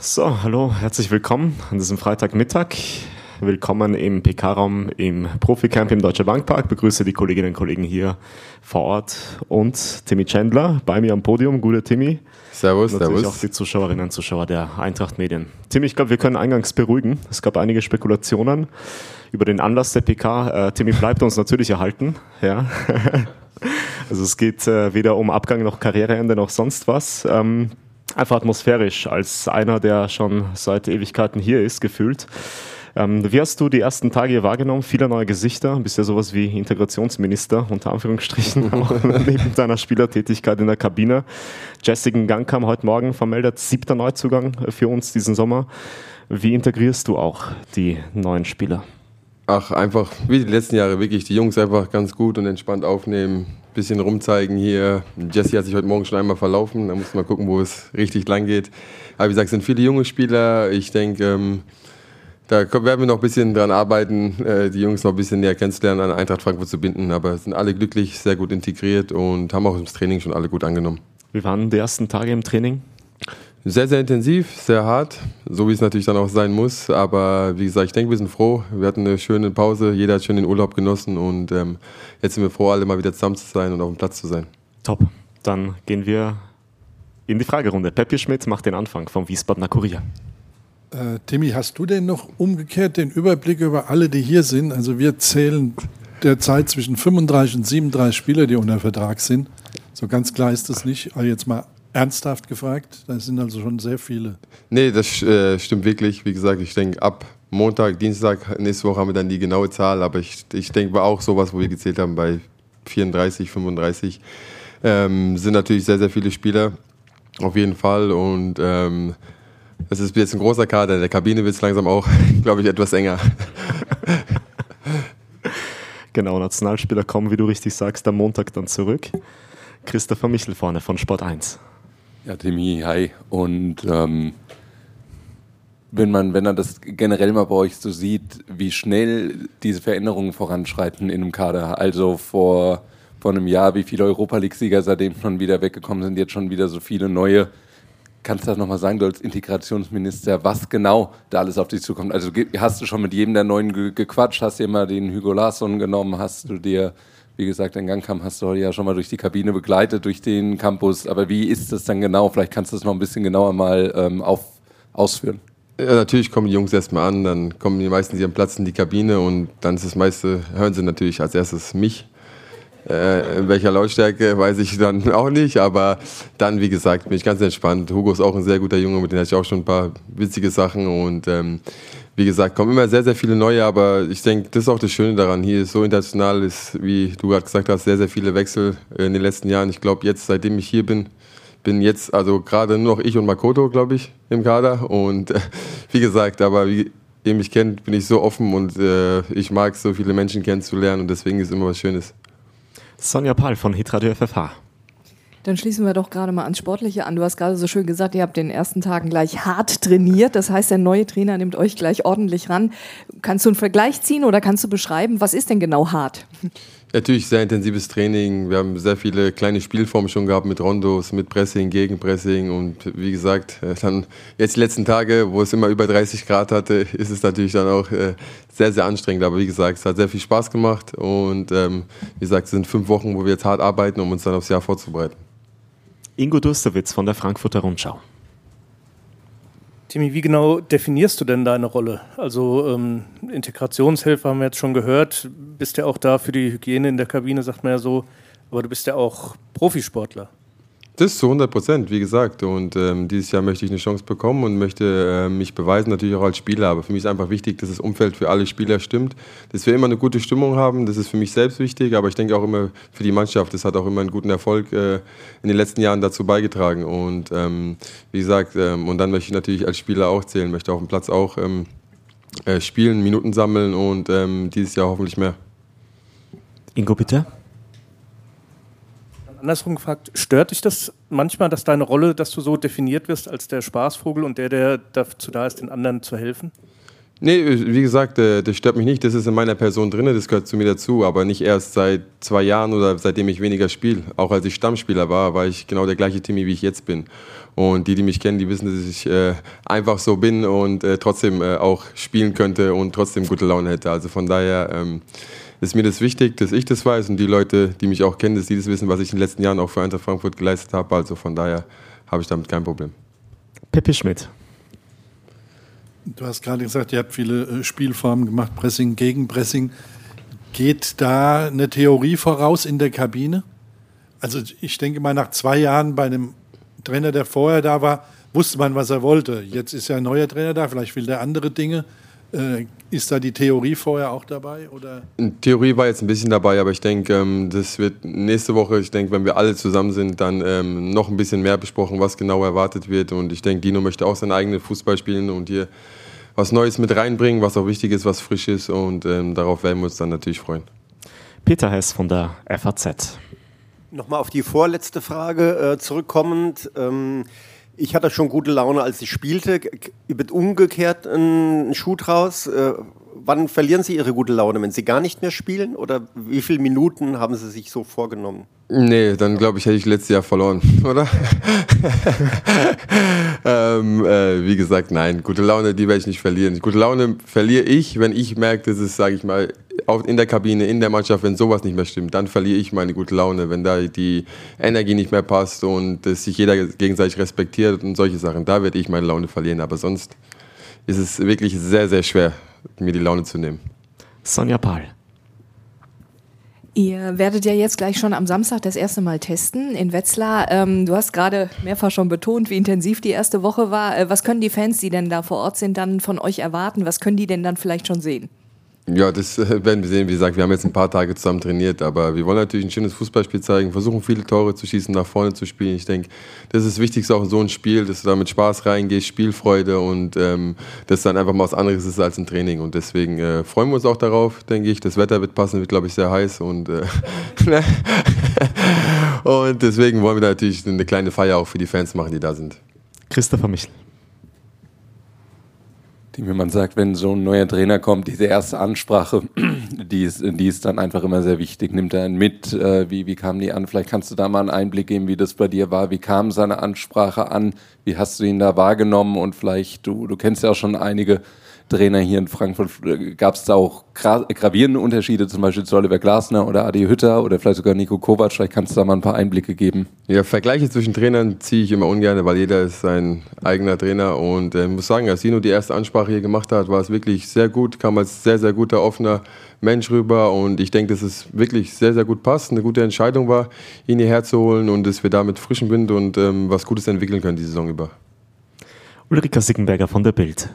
So, hallo, herzlich willkommen an diesem Freitagmittag. Willkommen im PK-Raum im Profi-Camp im Deutsche Bankpark. Begrüße die Kolleginnen und Kollegen hier vor Ort und Timmy Chandler bei mir am Podium. Gute Timmy. Servus, und natürlich servus. auch die Zuschauerinnen und Zuschauer der Eintracht Medien. Timmy, ich glaube, wir können eingangs beruhigen. Es gab einige Spekulationen über den Anlass der PK. Äh, Timmy bleibt uns natürlich erhalten. Ja. also es geht äh, weder um Abgang noch Karriereende noch sonst was. Einfach atmosphärisch als einer, der schon seit Ewigkeiten hier ist, gefühlt. Ähm, wie hast du die ersten Tage hier wahrgenommen? Viele neue Gesichter, bist ja sowas wie Integrationsminister, unter Anführungsstrichen, auch neben deiner Spielertätigkeit in der Kabine. Jessica Gang kam heute Morgen vermeldet, siebter Neuzugang für uns diesen Sommer. Wie integrierst du auch die neuen Spieler? Ach, einfach wie die letzten Jahre wirklich die Jungs einfach ganz gut und entspannt aufnehmen, bisschen rumzeigen hier. Jesse hat sich heute Morgen schon einmal verlaufen, da muss man gucken, wo es richtig lang geht. Aber wie gesagt, es sind viele junge Spieler. Ich denke, ähm, da werden wir noch ein bisschen dran arbeiten, äh, die Jungs noch ein bisschen näher kennenzulernen, an Eintracht Frankfurt zu binden. Aber sind alle glücklich, sehr gut integriert und haben auch das Training schon alle gut angenommen. Wie waren die ersten Tage im Training? Sehr, sehr intensiv, sehr hart, so wie es natürlich dann auch sein muss. Aber wie gesagt, ich denke, wir sind froh. Wir hatten eine schöne Pause, jeder hat schön den Urlaub genossen und ähm, jetzt sind wir froh, alle mal wieder zusammen zu sein und auf dem Platz zu sein. Top. Dann gehen wir in die Fragerunde. Peppi Schmidt macht den Anfang vom Wiesbadener Kurier. Äh, Timmy, hast du denn noch umgekehrt den Überblick über alle, die hier sind? Also wir zählen derzeit zwischen 35 und 37 Spieler, die unter Vertrag sind. So ganz klar ist das nicht. Aber jetzt mal ernsthaft gefragt, da sind also schon sehr viele. Nee, das äh, stimmt wirklich. Wie gesagt, ich denke, ab Montag, Dienstag, nächste Woche haben wir dann die genaue Zahl. Aber ich, ich denke, war auch sowas, wo wir gezählt haben, bei 34, 35 ähm, sind natürlich sehr, sehr viele Spieler. Auf jeden Fall. Und ähm, es ist jetzt ein großer Kader. In der Kabine wird es langsam auch, glaube ich, etwas enger. genau, Nationalspieler kommen, wie du richtig sagst, am Montag dann zurück. Christopher Michel vorne von Sport 1. Ja, Timmy, hi. Und ähm, wenn man, wenn man das generell mal bei euch so sieht, wie schnell diese Veränderungen voranschreiten in einem Kader. Also vor, vor einem Jahr, wie viele Europa League-Sieger seitdem schon wieder weggekommen sind, jetzt schon wieder so viele neue. Kannst du das nochmal sagen, du als Integrationsminister, was genau da alles auf dich zukommt? Also hast du schon mit jedem der Neuen ge gequatscht? Hast du dir mal den Hugo Larsson genommen? Hast du dir, wie gesagt, den Gang kam, hast du ja schon mal durch die Kabine begleitet, durch den Campus. Aber wie ist das dann genau? Vielleicht kannst du das noch ein bisschen genauer mal ähm, auf, ausführen. Ja, natürlich kommen die Jungs erstmal an, dann kommen die meisten, am Platz in die Kabine und dann ist das meiste, hören sie natürlich als erstes mich. Äh, in welcher Lautstärke weiß ich dann auch nicht, aber dann, wie gesagt, bin ich ganz entspannt. Hugo ist auch ein sehr guter Junge, mit dem hatte ich auch schon ein paar witzige Sachen und ähm, wie gesagt, kommen immer sehr, sehr viele neue, aber ich denke, das ist auch das Schöne daran. Hier ist so international, ist, wie du gerade gesagt hast, sehr, sehr viele Wechsel in den letzten Jahren. Ich glaube, jetzt, seitdem ich hier bin, bin jetzt also gerade nur noch ich und Makoto, glaube ich, im Kader. Und äh, wie gesagt, aber wie ihr mich kennt, bin ich so offen und äh, ich mag so viele Menschen kennenzulernen und deswegen ist immer was Schönes. Sonja Pahl von Hitradio FFH. Dann schließen wir doch gerade mal ans Sportliche an. Du hast gerade so schön gesagt, ihr habt den ersten Tagen gleich hart trainiert. Das heißt, der neue Trainer nimmt euch gleich ordentlich ran. Kannst du einen Vergleich ziehen oder kannst du beschreiben, was ist denn genau hart? Natürlich sehr intensives Training. Wir haben sehr viele kleine Spielformen schon gehabt mit Rondos, mit Pressing, Gegenpressing und wie gesagt, dann jetzt die letzten Tage, wo es immer über 30 Grad hatte, ist es natürlich dann auch äh, sehr, sehr anstrengend. Aber wie gesagt, es hat sehr viel Spaß gemacht und ähm, wie gesagt, es sind fünf Wochen, wo wir jetzt hart arbeiten, um uns dann aufs Jahr vorzubereiten. Ingo Dursterwitz von der Frankfurter Rundschau. Timmy, wie genau definierst du denn deine Rolle? Also ähm, Integrationshelfer haben wir jetzt schon gehört, bist ja auch da für die Hygiene in der Kabine, sagt man ja so, aber du bist ja auch Profisportler. Das zu 100 Prozent, wie gesagt. Und ähm, dieses Jahr möchte ich eine Chance bekommen und möchte äh, mich beweisen, natürlich auch als Spieler. Aber für mich ist einfach wichtig, dass das Umfeld für alle Spieler stimmt, dass wir immer eine gute Stimmung haben. Das ist für mich selbst wichtig, aber ich denke auch immer für die Mannschaft. Das hat auch immer einen guten Erfolg äh, in den letzten Jahren dazu beigetragen. Und ähm, wie gesagt, ähm, und dann möchte ich natürlich als Spieler auch zählen, möchte auf dem Platz auch ähm, äh, spielen, Minuten sammeln und ähm, dieses Jahr hoffentlich mehr. Ingo, bitte. Andersrum gefragt, stört dich das manchmal, dass deine Rolle, dass du so definiert wirst als der Spaßvogel und der, der dazu da ist, den anderen zu helfen? Nee, wie gesagt, äh, das stört mich nicht. Das ist in meiner Person drin, das gehört zu mir dazu. Aber nicht erst seit zwei Jahren oder seitdem ich weniger spiele. Auch als ich Stammspieler war, war ich genau der gleiche Timmy, wie ich jetzt bin. Und die, die mich kennen, die wissen, dass ich äh, einfach so bin und äh, trotzdem äh, auch spielen könnte und trotzdem gute Laune hätte. Also von daher ähm, ist mir das wichtig, dass ich das weiß und die Leute, die mich auch kennen, dass die das wissen, was ich in den letzten Jahren auch für Eintracht Frankfurt geleistet habe. Also von daher habe ich damit kein Problem. Peppi Schmidt. Du hast gerade gesagt, ihr habt viele äh, Spielformen gemacht, Pressing, Gegenpressing. Geht da eine Theorie voraus in der Kabine? Also ich denke mal, nach zwei Jahren bei einem Trainer, der vorher da war, wusste man, was er wollte. Jetzt ist ja ein neuer Trainer da, vielleicht will der andere Dinge. Äh, ist da die Theorie vorher auch dabei? Oder? Theorie war jetzt ein bisschen dabei, aber ich denke, ähm, das wird nächste Woche, ich denke, wenn wir alle zusammen sind, dann ähm, noch ein bisschen mehr besprochen, was genau erwartet wird. Und ich denke, Dino möchte auch seinen eigenen Fußball spielen und hier was Neues mit reinbringen, was auch wichtig ist, was frisch ist. Und ähm, darauf werden wir uns dann natürlich freuen. Peter Hess von der FAZ. Nochmal auf die vorletzte Frage äh, zurückkommend. Ich hatte schon gute Laune, als ich spielte. Wird umgekehrt ein Schuh draus. Äh, wann verlieren Sie Ihre gute Laune, wenn Sie gar nicht mehr spielen? Oder wie viele Minuten haben Sie sich so vorgenommen? Nee, dann glaube ich, hätte ich letztes Jahr verloren, oder? ähm, äh, wie gesagt, nein, gute Laune, die werde ich nicht verlieren. Gute Laune verliere ich, wenn ich merke, dass es, sage ich mal, in der Kabine, in der Mannschaft, wenn sowas nicht mehr stimmt, dann verliere ich meine gute Laune, wenn da die Energie nicht mehr passt und dass sich jeder gegenseitig respektiert und solche Sachen, da werde ich meine Laune verlieren. Aber sonst ist es wirklich sehr, sehr schwer, mir die Laune zu nehmen. Sonja Pahl. Ihr werdet ja jetzt gleich schon am Samstag das erste Mal testen in Wetzlar. Ähm, du hast gerade mehrfach schon betont, wie intensiv die erste Woche war. Äh, was können die Fans, die denn da vor Ort sind, dann von euch erwarten? Was können die denn dann vielleicht schon sehen? Ja, das äh, werden wir sehen. Wie gesagt, wir haben jetzt ein paar Tage zusammen trainiert, aber wir wollen natürlich ein schönes Fußballspiel zeigen, versuchen viele Tore zu schießen, nach vorne zu spielen. Ich denke, das ist das Wichtigste auch in so ein Spiel, dass du da mit Spaß reingehst, Spielfreude und ähm, das dann einfach mal was anderes ist als ein Training. Und deswegen äh, freuen wir uns auch darauf, denke ich. Das Wetter wird passen, wird, glaube ich, sehr heiß und, äh, und deswegen wollen wir natürlich eine kleine Feier auch für die Fans machen, die da sind. Christopher Michel wie man sagt, wenn so ein neuer Trainer kommt, diese erste Ansprache, die ist, die ist dann einfach immer sehr wichtig. Nimmt er einen mit? Äh, wie, wie kam die an? Vielleicht kannst du da mal einen Einblick geben, wie das bei dir war. Wie kam seine Ansprache an? Wie hast du ihn da wahrgenommen? Und vielleicht, du, du kennst ja auch schon einige Trainer hier in Frankfurt. Gab es da auch gravierende Unterschiede, zum Beispiel zu Oliver Glasner oder Adi Hütter oder vielleicht sogar Nico Kovac? Vielleicht kannst du da mal ein paar Einblicke geben. Ja, Vergleiche zwischen Trainern ziehe ich immer ungern, weil jeder ist sein eigener Trainer. Und äh, ich muss sagen, als Sino die erste Ansprache hier gemacht hat, war es wirklich sehr gut, kam als sehr, sehr guter, offener Mensch rüber. Und ich denke, dass es wirklich sehr, sehr gut passt. Eine gute Entscheidung war, ihn hierher zu holen und dass wir da mit frischem Wind und ähm, was Gutes entwickeln können die Saison über. Ulrika Sickenberger von der Bild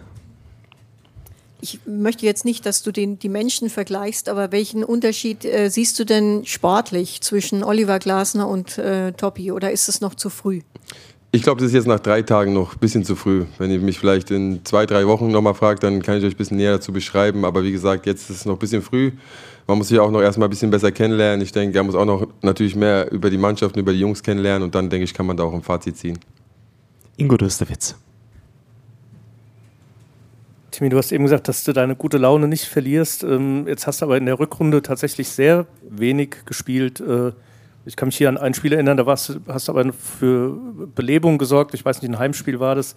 ich möchte jetzt nicht, dass du den, die Menschen vergleichst, aber welchen Unterschied äh, siehst du denn sportlich zwischen Oliver Glasner und äh, Toppi oder ist es noch zu früh? Ich glaube, das ist jetzt nach drei Tagen noch ein bisschen zu früh. Wenn ihr mich vielleicht in zwei, drei Wochen nochmal fragt, dann kann ich euch ein bisschen näher dazu beschreiben. Aber wie gesagt, jetzt ist es noch ein bisschen früh. Man muss sich auch noch erstmal ein bisschen besser kennenlernen. Ich denke, er muss auch noch natürlich mehr über die Mannschaft und über die Jungs kennenlernen. Und dann, denke ich, kann man da auch ein Fazit ziehen. Ingo Dösterwitz. Timmy, du hast eben gesagt, dass du deine gute Laune nicht verlierst. Ähm, jetzt hast du aber in der Rückrunde tatsächlich sehr wenig gespielt. Äh, ich kann mich hier an ein Spiel erinnern, da warst, hast du aber für Belebung gesorgt. Ich weiß nicht, ein Heimspiel war das.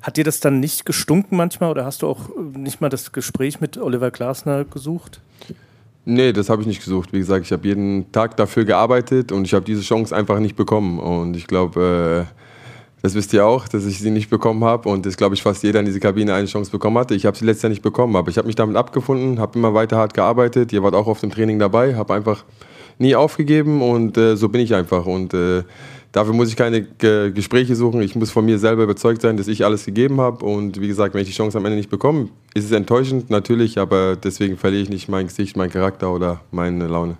Hat dir das dann nicht gestunken manchmal oder hast du auch äh, nicht mal das Gespräch mit Oliver Glasner gesucht? Nee, das habe ich nicht gesucht. Wie gesagt, ich habe jeden Tag dafür gearbeitet und ich habe diese Chance einfach nicht bekommen. Und ich glaube, äh, das wisst ihr auch, dass ich sie nicht bekommen habe und das glaube ich fast jeder in dieser Kabine eine Chance bekommen hatte. Ich habe sie letztes Jahr nicht bekommen, aber ich habe mich damit abgefunden, habe immer weiter hart gearbeitet. Ihr wart auch auf dem Training dabei, habe einfach nie aufgegeben und äh, so bin ich einfach und äh, dafür muss ich keine G Gespräche suchen. Ich muss von mir selber überzeugt sein, dass ich alles gegeben habe und wie gesagt, wenn ich die Chance am Ende nicht bekomme, ist es enttäuschend natürlich, aber deswegen verliere ich nicht mein Gesicht, meinen Charakter oder meine Laune.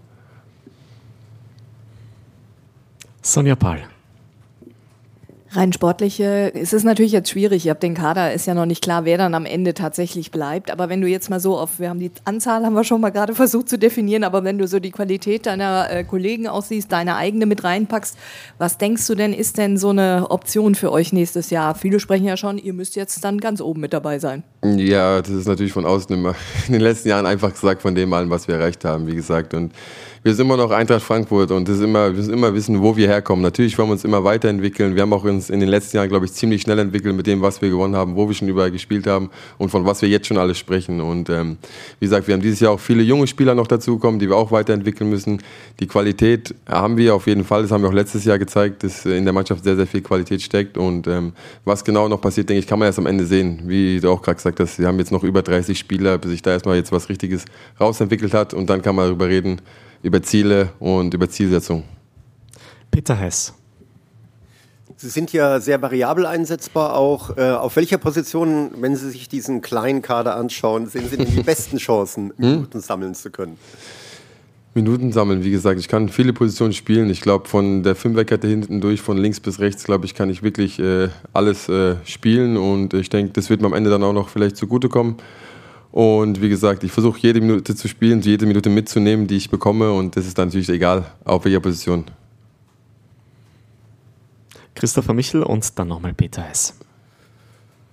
Sonja Pahl. Rein sportliche ist es natürlich jetzt schwierig. Ihr habt den Kader, ist ja noch nicht klar, wer dann am Ende tatsächlich bleibt. Aber wenn du jetzt mal so auf, wir haben die Anzahl, haben wir schon mal gerade versucht zu definieren, aber wenn du so die Qualität deiner äh, Kollegen aussiehst, deine eigene mit reinpackst, was denkst du denn, ist denn so eine Option für euch nächstes Jahr? Viele sprechen ja schon, ihr müsst jetzt dann ganz oben mit dabei sein. Ja, das ist natürlich von außen immer in den letzten Jahren einfach gesagt von dem allem, was wir erreicht haben, wie gesagt. Und wir sind immer noch Eintracht Frankfurt und das immer, wir müssen immer wissen, wo wir herkommen. Natürlich wollen wir uns immer weiterentwickeln. Wir haben auch uns in den letzten Jahren, glaube ich, ziemlich schnell entwickelt mit dem, was wir gewonnen haben, wo wir schon überall gespielt haben und von was wir jetzt schon alles sprechen. Und ähm, wie gesagt, wir haben dieses Jahr auch viele junge Spieler noch dazukommen, die wir auch weiterentwickeln müssen. Die Qualität haben wir auf jeden Fall. Das haben wir auch letztes Jahr gezeigt, dass in der Mannschaft sehr, sehr viel Qualität steckt. Und ähm, was genau noch passiert, denke ich, kann man erst am Ende sehen. Wie du auch gerade gesagt hast, wir haben jetzt noch über 30 Spieler, bis sich da erstmal jetzt was Richtiges rausentwickelt hat. Und dann kann man darüber reden, über Ziele und über Zielsetzung. Peter Hess. Sie sind ja sehr variabel einsetzbar auch. Äh, auf welcher Position, wenn Sie sich diesen kleinen Kader anschauen, sehen Sie denn die besten Chancen, Minuten sammeln zu können? Minuten sammeln, wie gesagt, ich kann viele Positionen spielen. Ich glaube, von der Fünferkette hinten durch, von links bis rechts, glaube ich, kann ich wirklich äh, alles äh, spielen und ich denke, das wird mir am Ende dann auch noch vielleicht zugutekommen. Und wie gesagt, ich versuche jede Minute zu spielen, jede Minute mitzunehmen, die ich bekomme und das ist dann natürlich egal, auf welcher Position. Christopher Michel und dann nochmal Peter Hess.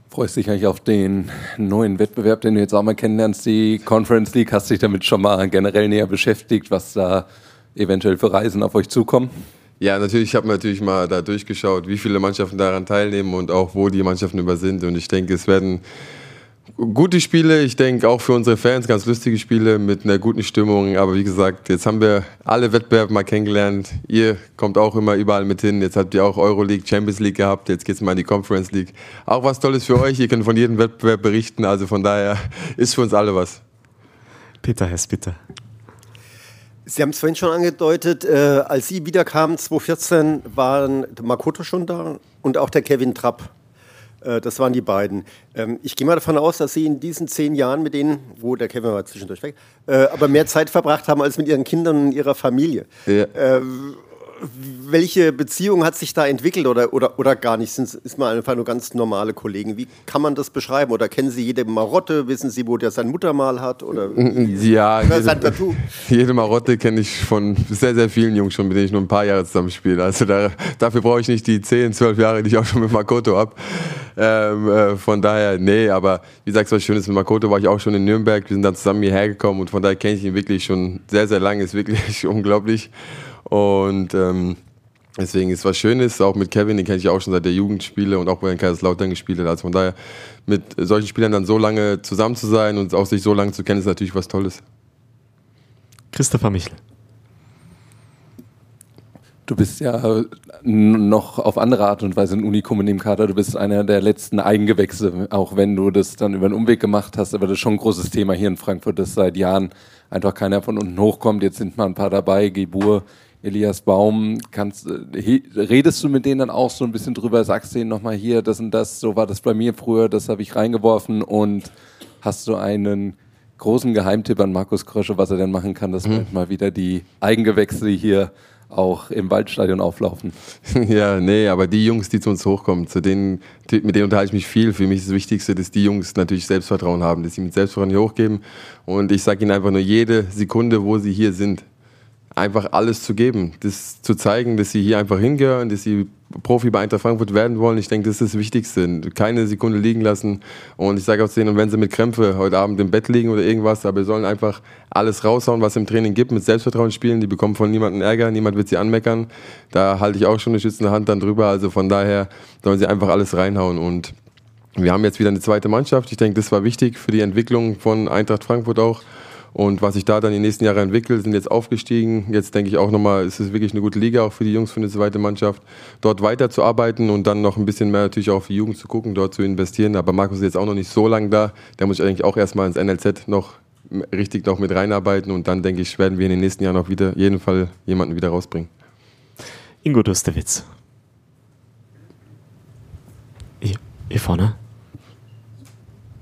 Freust dich eigentlich auf den neuen Wettbewerb, den du jetzt auch mal kennenlernst, die Conference League? Hast dich damit schon mal generell näher beschäftigt, was da eventuell für Reisen auf euch zukommen? Ja, natürlich, ich habe natürlich mal da durchgeschaut, wie viele Mannschaften daran teilnehmen und auch wo die Mannschaften über sind. Und ich denke, es werden gute Spiele, ich denke auch für unsere Fans ganz lustige Spiele mit einer guten Stimmung. Aber wie gesagt, jetzt haben wir alle Wettbewerbe mal kennengelernt. Ihr kommt auch immer überall mit hin. Jetzt habt ihr auch Euroleague, Champions League gehabt. Jetzt geht es mal in die Conference League. Auch was Tolles für euch. Ihr könnt von jedem Wettbewerb berichten. Also von daher ist für uns alle was. Peter Hess, bitte. Sie haben es vorhin schon angedeutet, äh, als Sie wiederkamen 2014, waren Makoto schon da und auch der Kevin Trapp. Äh, das waren die beiden. Ähm, ich gehe mal davon aus, dass Sie in diesen zehn Jahren mit denen, wo der Kevin war zwischendurch weg, äh, aber mehr Zeit verbracht haben als mit Ihren Kindern und Ihrer Familie. Ja. Welche Beziehung hat sich da entwickelt oder, oder, oder gar nicht? Sind, ist man einfach nur ganz normale Kollegen? Wie kann man das beschreiben? Oder kennen Sie jede Marotte? Wissen Sie, wo der sein Muttermal hat? Oder ja, oder jede, Tattoo? jede Marotte kenne ich von sehr, sehr vielen Jungs schon, mit denen ich nur ein paar Jahre zusammenspiele. Also da, dafür brauche ich nicht die 10, 12 Jahre, die ich auch schon mit Makoto habe. Ähm, äh, von daher, nee, aber wie gesagt, was Schönes mit Makoto war ich auch schon in Nürnberg. Wir sind dann zusammen hierher gekommen und von daher kenne ich ihn wirklich schon sehr, sehr lange. Ist wirklich unglaublich. Und ähm, deswegen ist was Schönes, auch mit Kevin, den kenne ich auch schon seit der Jugendspiele und auch bei den Kaiserslautern gespielt hat. Also von daher, mit solchen Spielern dann so lange zusammen zu sein und auch sich so lange zu kennen, ist natürlich was Tolles. Christopher Michel. Du bist ja noch auf andere Art und Weise ein Unikum in dem Kader. Du bist einer der letzten Eigengewächse, auch wenn du das dann über einen Umweg gemacht hast. Aber das ist schon ein großes Thema hier in Frankfurt, dass seit Jahren einfach keiner von unten hochkommt. Jetzt sind mal ein paar dabei, Gebur, Elias Baum, kannst, äh, redest du mit denen dann auch so ein bisschen drüber, sagst denen nochmal hier, das und das, so war das bei mir früher, das habe ich reingeworfen und hast du einen großen Geheimtipp an Markus Krösche, was er denn machen kann, dass mhm. mal wieder die Eigengewächse hier auch im Waldstadion auflaufen. Ja, nee, aber die Jungs, die zu uns hochkommen, zu denen, mit denen unterhalte ich mich viel. Für mich ist das Wichtigste, dass die Jungs natürlich Selbstvertrauen haben, dass sie mit Selbstvertrauen hier hochgeben. Und ich sage ihnen einfach nur jede Sekunde, wo sie hier sind, einfach alles zu geben, das zu zeigen, dass sie hier einfach hingehören, dass sie Profi bei Eintracht Frankfurt werden wollen. Ich denke, das ist das Wichtigste. Keine Sekunde liegen lassen. Und ich sage auch zu denen, wenn sie mit Krämpfe heute Abend im Bett liegen oder irgendwas, aber sollen einfach alles raushauen, was es im Training gibt, mit Selbstvertrauen spielen. Die bekommen von niemandem Ärger, niemand wird sie anmeckern. Da halte ich auch schon eine schützende Hand dann drüber. Also von daher sollen sie einfach alles reinhauen. Und wir haben jetzt wieder eine zweite Mannschaft. Ich denke, das war wichtig für die Entwicklung von Eintracht Frankfurt auch. Und was sich da dann die nächsten Jahre entwickelt, sind jetzt aufgestiegen. Jetzt denke ich auch nochmal, es ist wirklich eine gute Liga auch für die Jungs, für eine zweite Mannschaft, dort weiterzuarbeiten und dann noch ein bisschen mehr natürlich auch auf die Jugend zu gucken, dort zu investieren. Aber Markus ist jetzt auch noch nicht so lange da. Der muss eigentlich auch erstmal ins NLZ noch richtig noch mit reinarbeiten und dann denke ich, werden wir in den nächsten Jahren auch wieder jeden Fall jemanden wieder rausbringen. Ingo Dustewitz. Hier, hier vorne.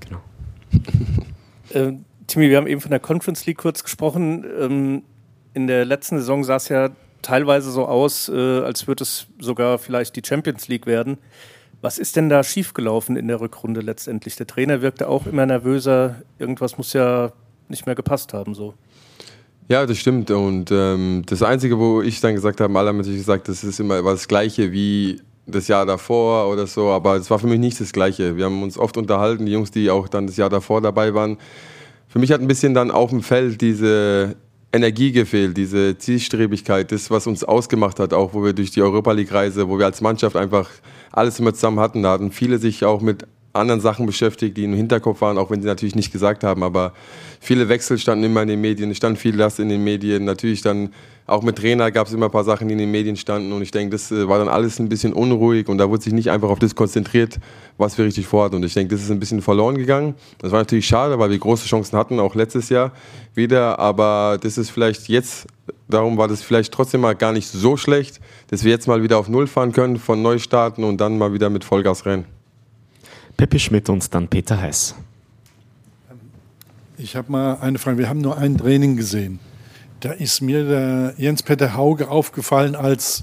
Genau. ähm, Timmy, wir haben eben von der Conference League kurz gesprochen. Ähm, in der letzten Saison sah es ja teilweise so aus, äh, als würde es sogar vielleicht die Champions League werden. Was ist denn da schiefgelaufen in der Rückrunde letztendlich? Der Trainer wirkte auch immer nervöser. Irgendwas muss ja nicht mehr gepasst haben. So. Ja, das stimmt. Und ähm, das Einzige, wo ich dann gesagt habe, alle haben natürlich gesagt, das ist immer das Gleiche wie das Jahr davor oder so. Aber es war für mich nicht das Gleiche. Wir haben uns oft unterhalten, die Jungs, die auch dann das Jahr davor dabei waren. Für mich hat ein bisschen dann auf dem Feld diese Energie gefehlt, diese Zielstrebigkeit, das, was uns ausgemacht hat, auch wo wir durch die Europa League-Reise, wo wir als Mannschaft einfach alles immer zusammen hatten. Da hatten viele sich auch mit anderen Sachen beschäftigt, die im Hinterkopf waren, auch wenn sie natürlich nicht gesagt haben. Aber viele Wechsel standen immer in den Medien, es stand viel Last in den Medien. Natürlich dann auch mit Trainer gab es immer ein paar Sachen, die in den Medien standen. Und ich denke, das äh, war dann alles ein bisschen unruhig und da wurde sich nicht einfach auf das konzentriert, was wir richtig vorhatten. Und ich denke, das ist ein bisschen verloren gegangen. Das war natürlich schade, weil wir große Chancen hatten, auch letztes Jahr wieder. Aber das ist vielleicht jetzt darum war das vielleicht trotzdem mal gar nicht so schlecht, dass wir jetzt mal wieder auf Null fahren können, von neu starten und dann mal wieder mit Vollgas rennen. Peppi Schmidt und dann Peter Heiß. Ich habe mal eine Frage. Wir haben nur ein Training gesehen. Da ist mir der Jens-Peter Hauge aufgefallen als,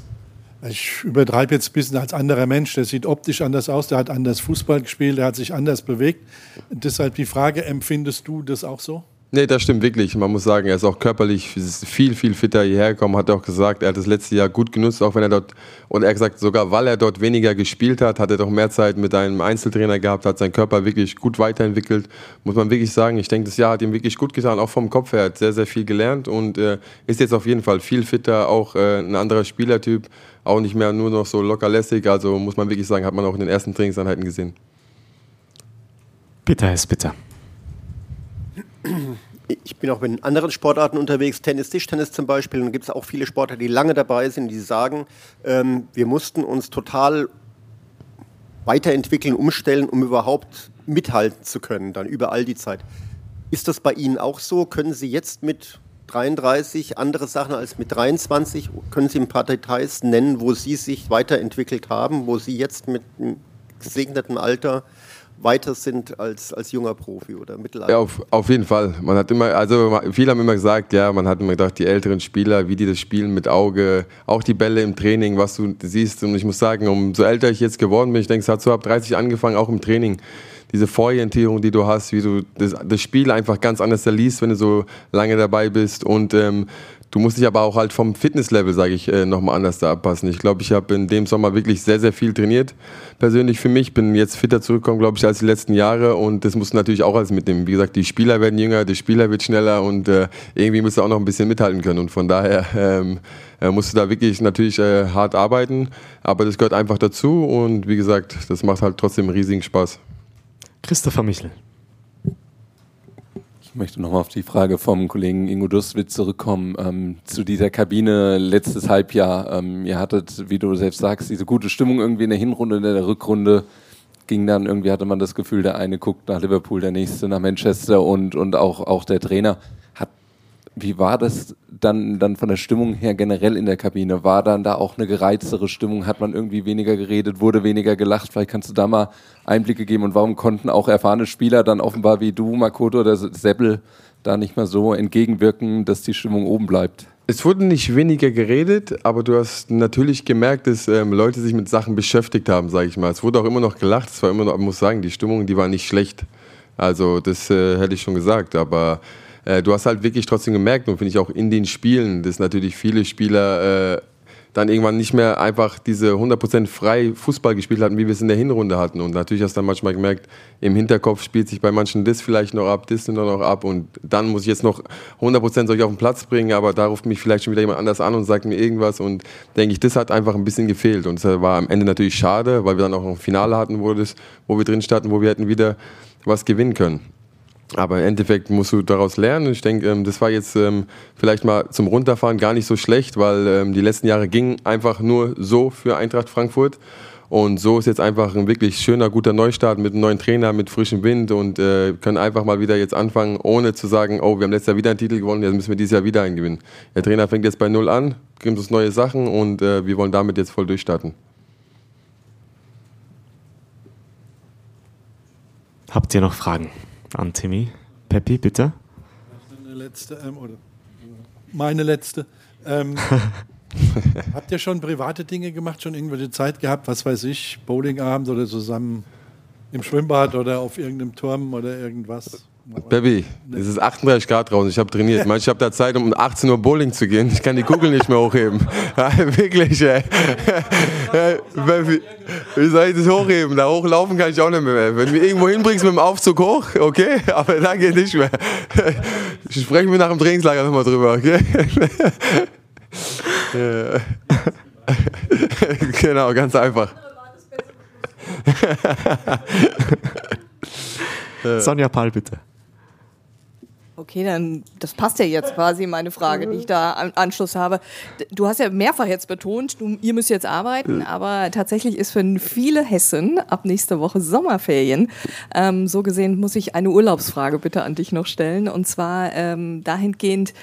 ich übertreibe jetzt ein bisschen, als anderer Mensch. Der sieht optisch anders aus, der hat anders Fußball gespielt, der hat sich anders bewegt. Deshalb die Frage, empfindest du das auch so? Nee, das stimmt wirklich. Man muss sagen, er ist auch körperlich viel, viel fitter hierher gekommen. Hat er auch gesagt, er hat das letzte Jahr gut genutzt, auch wenn er dort, und er hat gesagt, sogar weil er dort weniger gespielt hat, hat er doch mehr Zeit mit einem Einzeltrainer gehabt, hat seinen Körper wirklich gut weiterentwickelt. Muss man wirklich sagen, ich denke, das Jahr hat ihm wirklich gut getan, auch vom Kopf her. Er hat sehr, sehr viel gelernt und äh, ist jetzt auf jeden Fall viel fitter, auch äh, ein anderer Spielertyp, auch nicht mehr nur noch so lockerlässig. Also muss man wirklich sagen, hat man auch in den ersten Trainingseinheiten gesehen. Bitte, Heiß, bitte ich bin auch in anderen Sportarten unterwegs, Tennis, Tischtennis zum Beispiel. Und gibt es auch viele Sportler, die lange dabei sind, die sagen, ähm, wir mussten uns total weiterentwickeln, umstellen, um überhaupt mithalten zu können, dann über all die Zeit. Ist das bei Ihnen auch so? Können Sie jetzt mit 33 andere Sachen als mit 23? Können Sie ein paar Details nennen, wo Sie sich weiterentwickelt haben, wo Sie jetzt mit einem gesegneten Alter weiter sind als, als junger Profi oder Mittelalter. Ja, auf, auf jeden Fall. Man hat immer, also viele haben immer gesagt, ja, man hat immer gedacht, die älteren Spieler, wie die das spielen mit Auge, auch die Bälle im Training, was du siehst. Und ich muss sagen, umso älter ich jetzt geworden bin, ich denke, es hat so ab 30 angefangen, auch im Training. Diese Vororientierung, die du hast, wie du das, das Spiel einfach ganz anders liest, wenn du so lange dabei bist. Und ähm, Du musst dich aber auch halt vom Fitnesslevel, sage ich, äh, nochmal anders da abpassen. Ich glaube, ich habe in dem Sommer wirklich sehr, sehr viel trainiert. Persönlich für mich. Bin jetzt fitter zurückgekommen, glaube ich, als die letzten Jahre. Und das musst du natürlich auch alles mitnehmen. Wie gesagt, die Spieler werden jünger, der Spieler wird schneller und äh, irgendwie musst du auch noch ein bisschen mithalten können. Und von daher ähm, äh, musst du da wirklich natürlich äh, hart arbeiten. Aber das gehört einfach dazu. Und wie gesagt, das macht halt trotzdem riesigen Spaß. Christopher Michel. Ich möchte nochmal auf die Frage vom Kollegen Ingo Dustwitz zurückkommen, ähm, zu dieser Kabine letztes Halbjahr. Ähm, ihr hattet, wie du selbst sagst, diese gute Stimmung irgendwie in der Hinrunde, in der Rückrunde ging dann irgendwie, hatte man das Gefühl, der eine guckt nach Liverpool, der nächste nach Manchester und, und auch, auch der Trainer. Wie war das dann, dann von der Stimmung her generell in der Kabine? War dann da auch eine gereiztere Stimmung? Hat man irgendwie weniger geredet, wurde weniger gelacht? Vielleicht kannst du da mal Einblicke geben und warum konnten auch erfahrene Spieler dann offenbar wie du, Makoto oder Seppel da nicht mal so entgegenwirken, dass die Stimmung oben bleibt? Es wurde nicht weniger geredet, aber du hast natürlich gemerkt, dass ähm, Leute sich mit Sachen beschäftigt haben, sage ich mal. Es wurde auch immer noch gelacht, es war immer noch, ich muss sagen, die Stimmung, die war nicht schlecht. Also das äh, hätte ich schon gesagt, aber äh, du hast halt wirklich trotzdem gemerkt und finde ich auch in den Spielen, dass natürlich viele Spieler äh, dann irgendwann nicht mehr einfach diese 100% frei Fußball gespielt hatten, wie wir es in der Hinrunde hatten. Und natürlich hast du dann manchmal gemerkt, im Hinterkopf spielt sich bei manchen das vielleicht noch ab, das nur noch ab und dann muss ich jetzt noch 100% soll ich auf den Platz bringen, aber da ruft mich vielleicht schon wieder jemand anders an und sagt mir irgendwas und denke ich, das hat einfach ein bisschen gefehlt und das war am Ende natürlich schade, weil wir dann auch ein Finale hatten, wo, das, wo wir drin standen, wo wir hätten wieder was gewinnen können. Aber im Endeffekt musst du daraus lernen. Ich denke, ähm, das war jetzt ähm, vielleicht mal zum Runterfahren gar nicht so schlecht, weil ähm, die letzten Jahre gingen einfach nur so für Eintracht Frankfurt. Und so ist jetzt einfach ein wirklich schöner, guter Neustart mit einem neuen Trainer, mit frischem Wind und äh, können einfach mal wieder jetzt anfangen, ohne zu sagen, oh, wir haben letztes Jahr wieder einen Titel gewonnen, jetzt müssen wir dieses Jahr wieder einen gewinnen. Der Trainer fängt jetzt bei Null an, gibt uns neue Sachen und äh, wir wollen damit jetzt voll durchstarten. Habt ihr noch Fragen? An Timmy. Peppi, bitte. Eine letzte, ähm, oder meine letzte. Ähm, Habt ihr schon private Dinge gemacht, schon irgendwelche Zeit gehabt, was weiß ich, Bowlingabend oder zusammen im Schwimmbad oder auf irgendeinem Turm oder irgendwas? Baby, es ist 38 Grad draußen, ich habe trainiert. Ich, meine, ich habe da Zeit, um 18 Uhr Bowling zu gehen. Ich kann die Kugel nicht mehr hochheben. Wirklich, ey. Baby, wie soll ich das hochheben? Da hochlaufen kann ich auch nicht mehr. Wenn du mich irgendwo hinbringst mit dem Aufzug hoch, okay, aber dann geht nicht mehr. Sprechen wir nach dem Trainingslager nochmal drüber, okay? genau, ganz einfach. Sonja Pall, bitte. Okay, dann das passt ja jetzt quasi meine Frage, die ich da am Anschluss habe. Du hast ja mehrfach jetzt betont, du, ihr müsst jetzt arbeiten, aber tatsächlich ist für viele Hessen ab nächste Woche Sommerferien. Ähm, so gesehen muss ich eine Urlaubsfrage bitte an dich noch stellen und zwar ähm, dahingehend.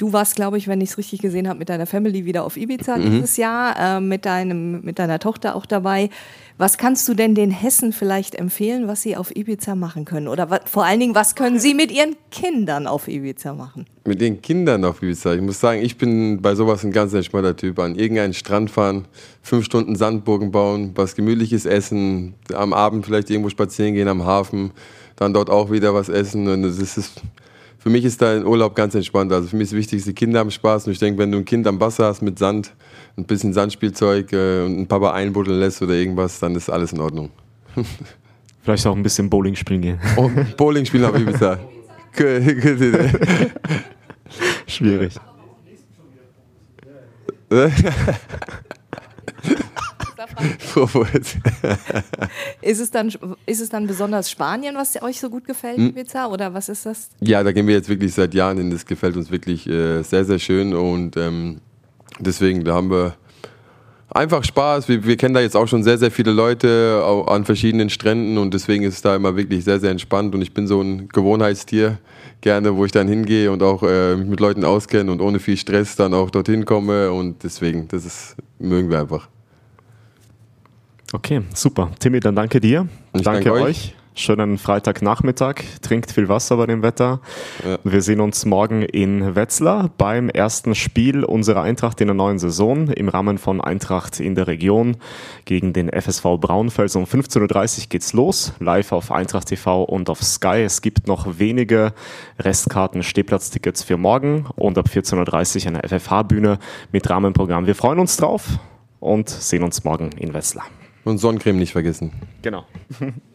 Du warst, glaube ich, wenn ich es richtig gesehen habe, mit deiner Family wieder auf Ibiza dieses Jahr, äh, mit, deinem, mit deiner Tochter auch dabei. Was kannst du denn den Hessen vielleicht empfehlen, was sie auf Ibiza machen können? Oder vor allen Dingen, was können sie mit ihren Kindern auf Ibiza machen? Mit den Kindern auf Ibiza. Ich muss sagen, ich bin bei sowas ein ganz entspannter Typ. An irgendeinen Strand fahren, fünf Stunden Sandburgen bauen, was Gemütliches essen, am Abend vielleicht irgendwo spazieren gehen am Hafen, dann dort auch wieder was essen. Und das ist, für mich ist da ein Urlaub ganz entspannt. Also für mich ist wichtig, die Kinder haben Spaß. Und ich denke, wenn du ein Kind am Wasser hast mit Sand, ein bisschen Sandspielzeug äh, und ein Papa einbuddeln lässt oder irgendwas, dann ist alles in Ordnung. Vielleicht auch ein bisschen Bowling spielen gehen. Oh, Bowling spielen auf Ibiza. Schwierig. Ist es dann, ist es dann besonders Spanien, was euch so gut gefällt, Ibiza? Oder was ist das? Ja, da gehen wir jetzt wirklich seit Jahren hin. Das gefällt uns wirklich äh, sehr, sehr schön und ähm, deswegen, da haben wir einfach Spaß. Wir, wir kennen da jetzt auch schon sehr, sehr viele Leute an verschiedenen Stränden und deswegen ist es da immer wirklich sehr, sehr entspannt und ich bin so ein Gewohnheitstier gerne, wo ich dann hingehe und auch äh, mich mit Leuten auskenne und ohne viel Stress dann auch dorthin komme und deswegen, das ist, mögen wir einfach. Okay, super. Timmy, dann danke dir. Ich danke, danke euch. euch. Schönen Freitagnachmittag. Trinkt viel Wasser bei dem Wetter. Ja. Wir sehen uns morgen in Wetzlar beim ersten Spiel unserer Eintracht in der neuen Saison im Rahmen von Eintracht in der Region gegen den FSV Braunfels. Um 15.30 Uhr geht's los. Live auf Eintracht TV und auf Sky. Es gibt noch wenige Restkarten, Stehplatztickets für morgen und ab 14.30 Uhr eine FFH-Bühne mit Rahmenprogramm. Wir freuen uns drauf und sehen uns morgen in Wetzlar. Und Sonnencreme nicht vergessen. Genau.